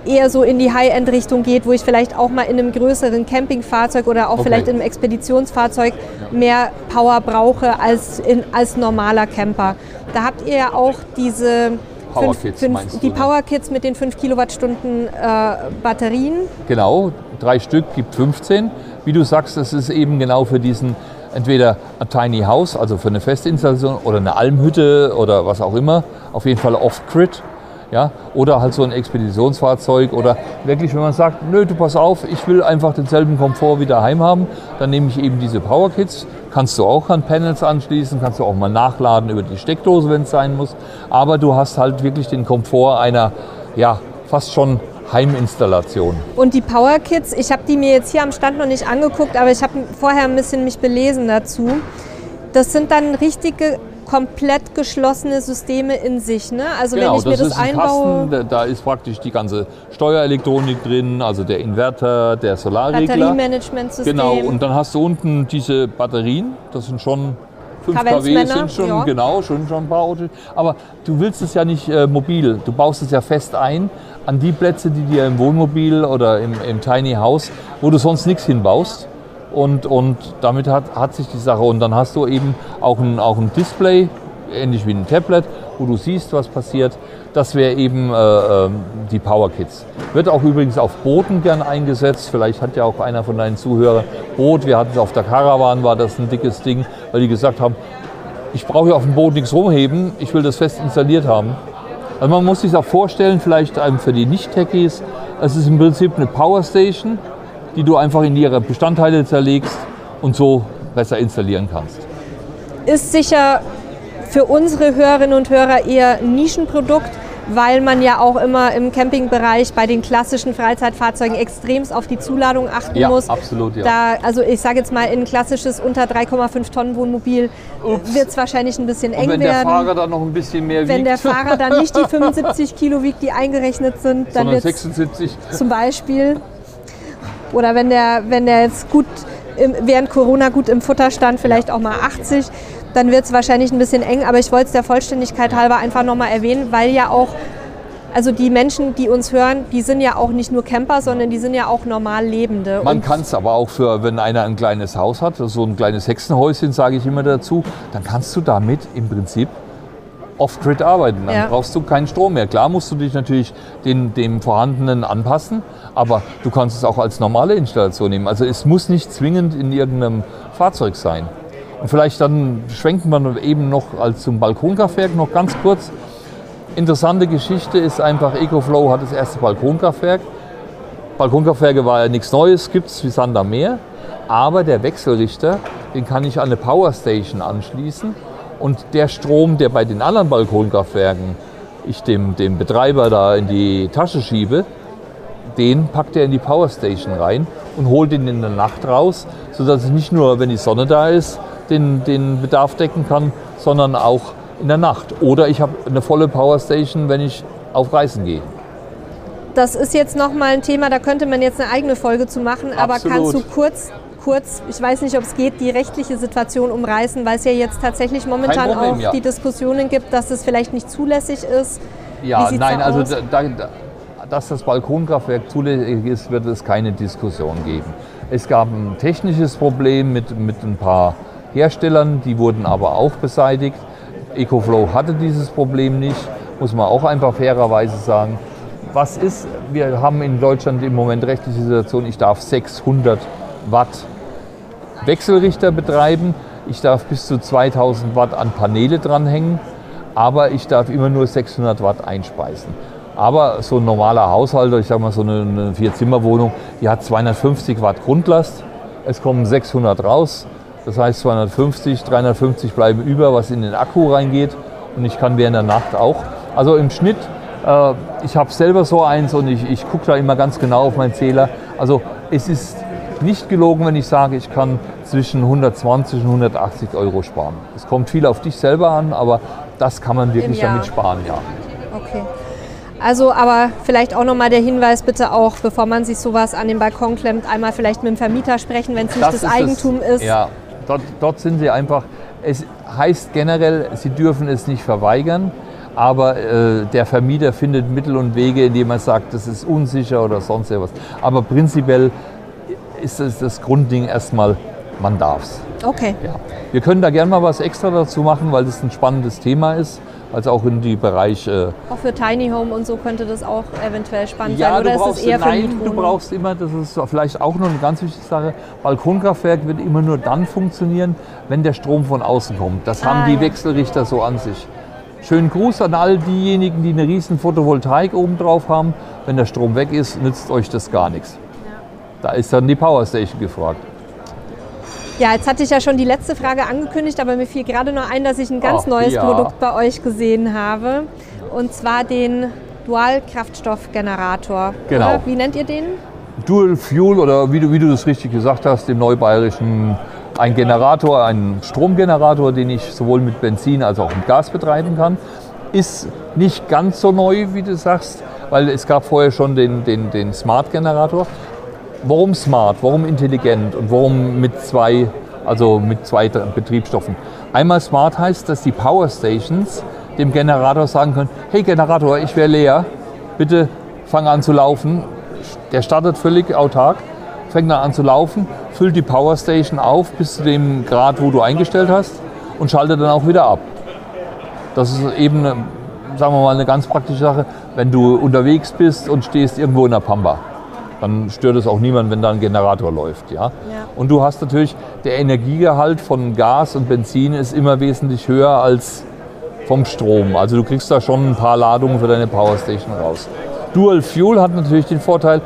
Speaker 2: eher so in die High-End-Richtung geht, wo ich vielleicht auch mal in einem größeren Campingfahrzeug oder auch
Speaker 3: Okay.
Speaker 2: vielleicht in einem Expeditionsfahrzeug mehr Power brauche als, in, als normaler Camper. Da habt ihr ja auch diese
Speaker 3: Power
Speaker 2: fünf-
Speaker 3: Kits
Speaker 2: fünf- die
Speaker 3: ne?
Speaker 2: Power Kits mit den 5 Kilowattstunden äh, Batterien.
Speaker 3: Genau, drei Stück gibt 15. Wie du sagst, das ist eben genau für diesen entweder ein Tiny House, also für eine Festinstallation oder eine Almhütte oder was auch immer. Auf jeden Fall off-grid. Ja, oder halt so ein Expeditionsfahrzeug oder wirklich, wenn man sagt, nö, du pass auf, ich will einfach denselben Komfort wie daheim haben, dann nehme ich eben diese Power Kits. Kannst du auch an Panels anschließen, kannst du auch mal nachladen über die Steckdose, wenn es sein muss. Aber du hast halt wirklich den Komfort einer, ja, fast schon Heiminstallation.
Speaker 2: Und die Power Kits, ich habe die mir jetzt hier am Stand noch nicht angeguckt, aber ich habe vorher ein bisschen mich belesen dazu. Das sind dann richtige, komplett geschlossene Systeme in sich. Ne? Also wenn ich mir das
Speaker 3: Genau, ist ein
Speaker 2: einbaue,
Speaker 3: Kasten, da, da ist praktisch die ganze Steuerelektronik drin, also der Inverter, der Solarregler.
Speaker 2: Batteriemanagementsystem.
Speaker 3: Genau, und dann hast du unten diese Batterien, das sind schon 5 kW, sind schon,
Speaker 2: ja.
Speaker 3: genau, schon, schon ein paar Autos. Aber du willst es ja nicht äh, mobil, du baust es ja fest ein an die Plätze, die dir im Wohnmobil oder im, im Tiny House, wo du sonst nichts hinbaust. Und, und damit hat, hat sich die Sache. Und dann hast du eben auch ein, auch ein Display, ähnlich wie ein Tablet, wo du siehst, was passiert. Das wäre eben äh, ähm, die Power Kits. Wird auch übrigens auf Booten gern eingesetzt. Vielleicht hat ja auch einer von deinen Zuhörern Boot. Wir hatten es auf der Caravan, war das ein dickes Ding, weil die gesagt haben, ich brauche hier auf dem Boot nichts rumheben, ich will das fest installiert haben. Also man muss sich auch vorstellen, vielleicht ähm, für die Nicht-Techies, es ist im Prinzip eine Power Station, die du einfach in ihre Bestandteile zerlegst und so besser installieren kannst.
Speaker 2: ist sicher für unsere Hörerinnen und Hörer eher ein Nischenprodukt, weil man ja auch immer im Campingbereich bei den klassischen Freizeitfahrzeugen extremst auf die Zuladung achten
Speaker 3: Ja,
Speaker 2: muss.
Speaker 3: absolut, ja.
Speaker 2: Da, also ich sage jetzt mal, in ein klassisches unter 3,5 Tonnen Wohnmobil wird es wahrscheinlich ein bisschen eng
Speaker 3: wenn der
Speaker 2: werden.
Speaker 3: Fahrer dann noch ein bisschen mehr
Speaker 2: wenn
Speaker 3: wiegt,
Speaker 2: der Fahrer dann nicht die [laughs] 75 Kilo wiegt, die eingerechnet sind, dann wird
Speaker 3: 76,
Speaker 2: zum Beispiel. Oder wenn der, wenn der jetzt gut im, während Corona gut im Futter stand, vielleicht auch mal 80, dann wird es wahrscheinlich ein bisschen eng. Aber ich wollte es der Vollständigkeit halber einfach nochmal erwähnen, weil ja auch, also die Menschen, die uns hören, die sind ja auch nicht nur Camper, sondern die sind ja auch normal Lebende.
Speaker 3: Man kann es aber auch für, wenn einer ein kleines Haus hat, so ein kleines Hexenhäuschen, sage ich immer dazu, dann kannst du damit im Prinzip off-grid arbeiten. Dann
Speaker 2: Ja.
Speaker 3: brauchst du keinen Strom mehr. Klar musst du dich natürlich den, dem Vorhandenen anpassen, aber du kannst es auch als normale Installation nehmen. Also es muss nicht zwingend in irgendeinem Fahrzeug sein. Vielleicht dann schwenken wir eben noch als zum Balkonkraftwerk noch ganz kurz. Interessante Geschichte ist einfach, EcoFlow hat das erste Balkonkraftwerk. Balkonkraftwerke war ja nichts Neues, gibt es wie Sand am Meer. Aber der Wechselrichter, den kann ich an eine Powerstation anschließen. Und der Strom, der bei den anderen Balkonkraftwerken ich dem, dem Betreiber da in die Tasche schiebe, den packt er in die Powerstation rein und holt ihn in der Nacht raus, sodass ich nicht nur, wenn die Sonne da ist, den, den Bedarf decken kann, sondern auch in der Nacht. Oder ich habe eine volle Powerstation, wenn ich auf Reisen gehe.
Speaker 2: Das ist jetzt nochmal ein Thema, da könnte man jetzt eine eigene Folge zu machen, aber
Speaker 3: Absolut.
Speaker 2: kannst du kurz, kurz, ich weiß nicht, ob es geht, die rechtliche Situation umreißen, weil es ja jetzt tatsächlich momentan
Speaker 3: Problem,
Speaker 2: auch
Speaker 3: ja.
Speaker 2: die Diskussionen gibt, dass es vielleicht nicht zulässig ist.
Speaker 3: Ja, nein,
Speaker 2: da
Speaker 3: also da, da, dass das Balkonkraftwerk zulässig ist, wird es keine Diskussion geben. Es gab ein technisches Problem mit, mit ein paar Herstellern, die wurden aber auch beseitigt. EcoFlow hatte dieses Problem nicht, muss man auch einfach fairerweise sagen. Was ist, wir haben in Deutschland im Moment rechtliche Situation, ich darf 600 Watt Wechselrichter betreiben. Ich darf bis zu 2000 Watt an Paneele dranhängen, aber ich darf immer nur 600 Watt einspeisen. Aber so ein normaler Haushalt, ich sage mal so eine, eine Vier-Zimmer-Wohnung, die hat 250 Watt Grundlast. Es kommen 600 raus. Das heißt 250, 350 bleiben über, was in den Akku reingeht. Und ich kann während der Nacht auch. Also im Schnitt, äh, ich habe selber so eins und ich, ich gucke da immer ganz genau auf meinen Zähler. Also es ist nicht gelogen, wenn ich sage, ich kann zwischen 120 und 180 Euro sparen. Es kommt viel auf dich selber an, aber das kann man wirklich damit sparen, ja.
Speaker 2: Okay. Also, aber vielleicht auch nochmal der Hinweis, bitte auch, bevor man sich sowas an den Balkon klemmt, einmal vielleicht mit dem Vermieter sprechen, wenn es nicht das,
Speaker 3: ist
Speaker 2: Eigentum ist.
Speaker 3: Ja, dort, dort sind sie einfach, es heißt generell, sie dürfen es nicht verweigern, aber äh, der Vermieter findet Mittel und Wege, indem er sagt, das ist unsicher oder sonst etwas. Aber prinzipiell ist es das Grundding erstmal, man darf's.
Speaker 2: Okay.
Speaker 3: Ja. Wir können da gerne mal was extra dazu machen, weil das ein spannendes Thema ist, also auch in die Bereich äh,
Speaker 2: Auch für Tiny Home und so könnte das auch eventuell spannend
Speaker 3: ja,
Speaker 2: sein. Oder
Speaker 3: du
Speaker 2: ist
Speaker 3: brauchst,
Speaker 2: es eher für
Speaker 3: nein, du
Speaker 2: Mietwohnungen?
Speaker 3: brauchst immer, das ist vielleicht auch noch eine ganz wichtige Sache, Balkonkraftwerk wird immer nur dann funktionieren, wenn der Strom von außen kommt. Das haben
Speaker 2: Ah,
Speaker 3: die
Speaker 2: ja.
Speaker 3: Wechselrichter so an sich. Schönen Gruß an all diejenigen, die eine riesen Photovoltaik oben drauf haben. Wenn der Strom weg ist, nützt euch das gar nichts. Da ist dann die Powerstation gefragt.
Speaker 2: Ja, jetzt hatte ich ja schon die letzte Frage angekündigt, aber mir fiel gerade noch ein, dass ich ein ganz
Speaker 3: Ach,
Speaker 2: neues
Speaker 3: ja.
Speaker 2: Produkt bei euch gesehen habe. Und zwar den Dualkraftstoffgenerator.
Speaker 3: Genau.
Speaker 2: Oder? Wie nennt ihr den?
Speaker 3: Dual Fuel oder wie du, wie du das richtig gesagt hast, im Neubayerischen ein Generator, ein Stromgenerator, den ich sowohl mit Benzin als auch mit Gas betreiben kann. Ist nicht ganz so neu, wie du sagst, weil es gab vorher schon den, den, den Smart-Generator. Warum smart? Warum intelligent? Und warum mit zwei, also mit zwei Betriebsstoffen? Einmal smart heißt, dass die Power Stations dem Generator sagen können, hey Generator, ich wäre leer, bitte fang an zu laufen. Der startet völlig autark, fängt dann an zu laufen, füllt die Power Station auf bis zu dem Grad, wo du eingestellt hast und schaltet dann auch wieder ab. Das ist eben, sagen wir mal, eine ganz praktische Sache, wenn du unterwegs bist und stehst irgendwo in der Pampa. Dann stört es auch niemand, wenn da ein Generator läuft. Ja? Und du hast natürlich, der Energiegehalt von Gas und Benzin ist immer wesentlich höher als vom Strom. Also du kriegst da schon ein paar Ladungen für deine Powerstation raus. Dual Fuel hat natürlich den Vorteil,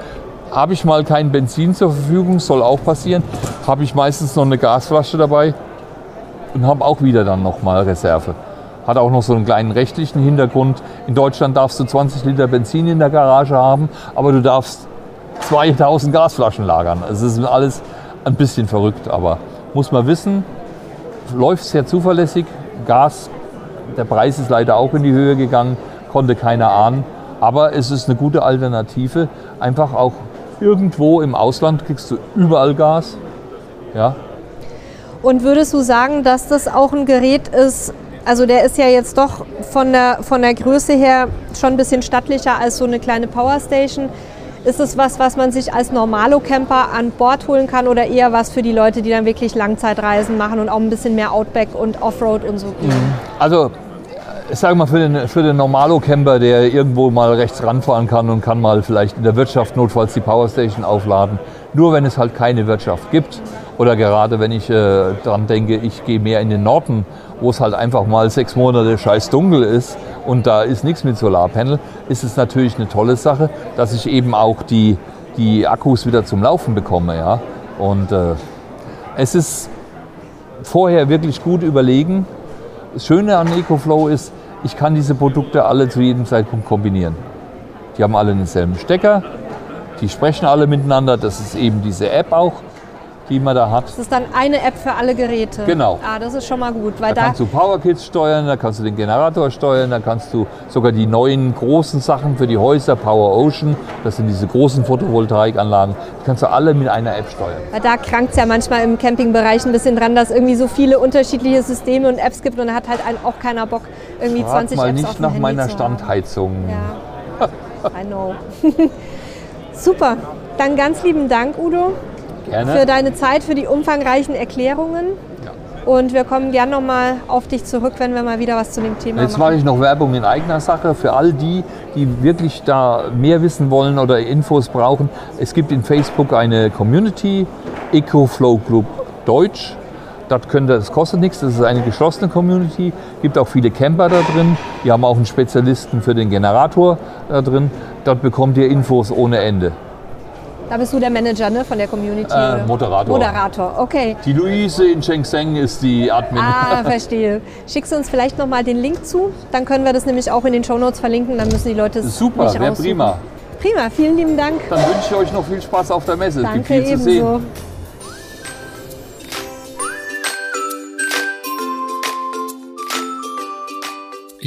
Speaker 3: habe ich mal kein Benzin zur Verfügung, soll auch passieren, habe ich meistens noch eine Gasflasche dabei und habe auch wieder dann nochmal Reserve. Hat auch noch so einen kleinen rechtlichen Hintergrund. In Deutschland darfst du 20 Liter Benzin in der Garage haben, aber du darfst 2000 Gasflaschen lagern. Es ist alles ein bisschen verrückt, aber muss man wissen, läuft sehr zuverlässig. Gas, der Preis ist leider auch in die Höhe gegangen, konnte keiner ahnen. Aber es ist eine gute Alternative. Einfach auch irgendwo im Ausland kriegst du überall Gas. Ja,
Speaker 2: Und würdest du sagen, dass das auch ein Gerät ist, also der ist ja jetzt doch von der, von der Größe her schon ein bisschen stattlicher als so eine kleine Powerstation. Ist es was, was man sich als Normalo-Camper an Bord holen kann oder eher was für die Leute, die dann wirklich Langzeitreisen machen und auch ein bisschen mehr Outback und Offroad und so gehen?
Speaker 3: Also, ich sage mal, für den, für den Normalo-Camper, der irgendwo mal rechts ranfahren kann und kann mal vielleicht in der Wirtschaft notfalls die Powerstation aufladen, nur wenn es halt keine Wirtschaft gibt oder gerade wenn ich äh, daran denke, ich gehe mehr in den Norden wo es halt einfach mal sechs Monate scheiß dunkel ist und da ist nichts mit Solarpanel, ist es natürlich eine tolle Sache, dass ich eben auch die, die Akkus wieder zum Laufen bekomme. Ja? Und äh, es ist vorher wirklich gut überlegen. Das Schöne an EcoFlow ist, ich kann diese Produkte alle zu jedem Zeitpunkt kombinieren. Die haben alle denselben Stecker, die sprechen alle miteinander. Das ist eben diese App auch, die man da hat.
Speaker 2: Das ist dann eine App für alle Geräte.
Speaker 3: Genau.
Speaker 2: Ah, das ist schon mal gut. Weil
Speaker 3: da,
Speaker 2: da
Speaker 3: kannst du Powerkits steuern, da kannst du den Generator steuern, da kannst du sogar die neuen großen Sachen für die Häuser, Power Ocean, das sind diese großen Photovoltaikanlagen, die kannst du alle mit einer App steuern.
Speaker 2: Weil da krankt es ja manchmal im Campingbereich ein bisschen dran, dass irgendwie so viele unterschiedliche Systeme und Apps gibt und da hat halt auch keiner Bock, irgendwie
Speaker 3: Frag
Speaker 2: 20
Speaker 3: mal
Speaker 2: Apps
Speaker 3: nicht
Speaker 2: auf dem
Speaker 3: nach
Speaker 2: Handy
Speaker 3: meiner
Speaker 2: zu
Speaker 3: Standheizung.
Speaker 2: Ja, I know. [laughs] Super. Dann ganz lieben Dank, Udo,
Speaker 3: Gerne.
Speaker 2: für deine Zeit, für die umfangreichen Erklärungen.
Speaker 3: Ja.
Speaker 2: Und wir kommen gern nochmal auf dich zurück, wenn wir mal wieder was zu dem Thema
Speaker 3: Jetzt
Speaker 2: machen.
Speaker 3: mache ich noch Werbung in eigener Sache für all die, die wirklich da mehr wissen wollen oder Infos brauchen. Es gibt in Facebook eine Community, EcoFlow Club Deutsch. Das, könnt ihr, das kostet nichts, das ist eine geschlossene Community. gibt auch viele Camper da drin. Die haben auch einen Spezialisten für den Generator da drin. Dort bekommt ihr Infos ohne Ende.
Speaker 2: Da bist du der Manager ne, von der Community?
Speaker 3: Äh,
Speaker 2: oder?
Speaker 3: Moderator.
Speaker 2: Moderator, okay.
Speaker 3: Die Luise in Shenzhen ist die Admin.
Speaker 2: Ah, [laughs] verstehe. Schickst du uns vielleicht nochmal den Link zu? Dann können wir das nämlich auch in den Shownotes verlinken. Dann müssen die Leute es
Speaker 3: Super,
Speaker 2: nicht
Speaker 3: wäre prima.
Speaker 2: Prima, vielen lieben Dank.
Speaker 3: Dann wünsche ich euch noch viel Spaß auf der Messe. es gibt
Speaker 2: Danke
Speaker 3: viel zu sehen.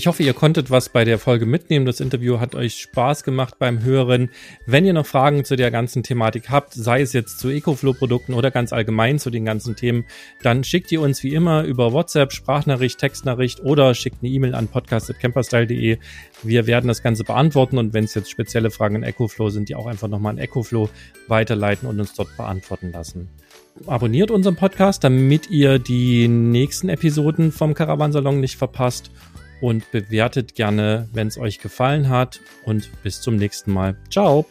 Speaker 1: Ich hoffe, ihr konntet was bei der Folge mitnehmen. Das Interview hat euch Spaß gemacht beim Hören. Wenn ihr noch Fragen zu der ganzen Thematik habt, sei es jetzt zu EcoFlow-Produkten oder ganz allgemein zu den ganzen Themen, dann schickt ihr uns wie immer über WhatsApp, Sprachnachricht, Textnachricht oder schickt eine E-Mail an podcast.camperstyle.de. Wir werden das Ganze beantworten und wenn es jetzt spezielle Fragen an EcoFlow sind, die auch einfach nochmal an EcoFlow weiterleiten und uns dort beantworten lassen. Abonniert unseren Podcast, damit ihr die nächsten Episoden vom Caravansalon nicht verpasst und bewertet gerne, wenn es euch gefallen hat. Und bis zum nächsten Mal. Ciao.